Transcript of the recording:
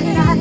Dip,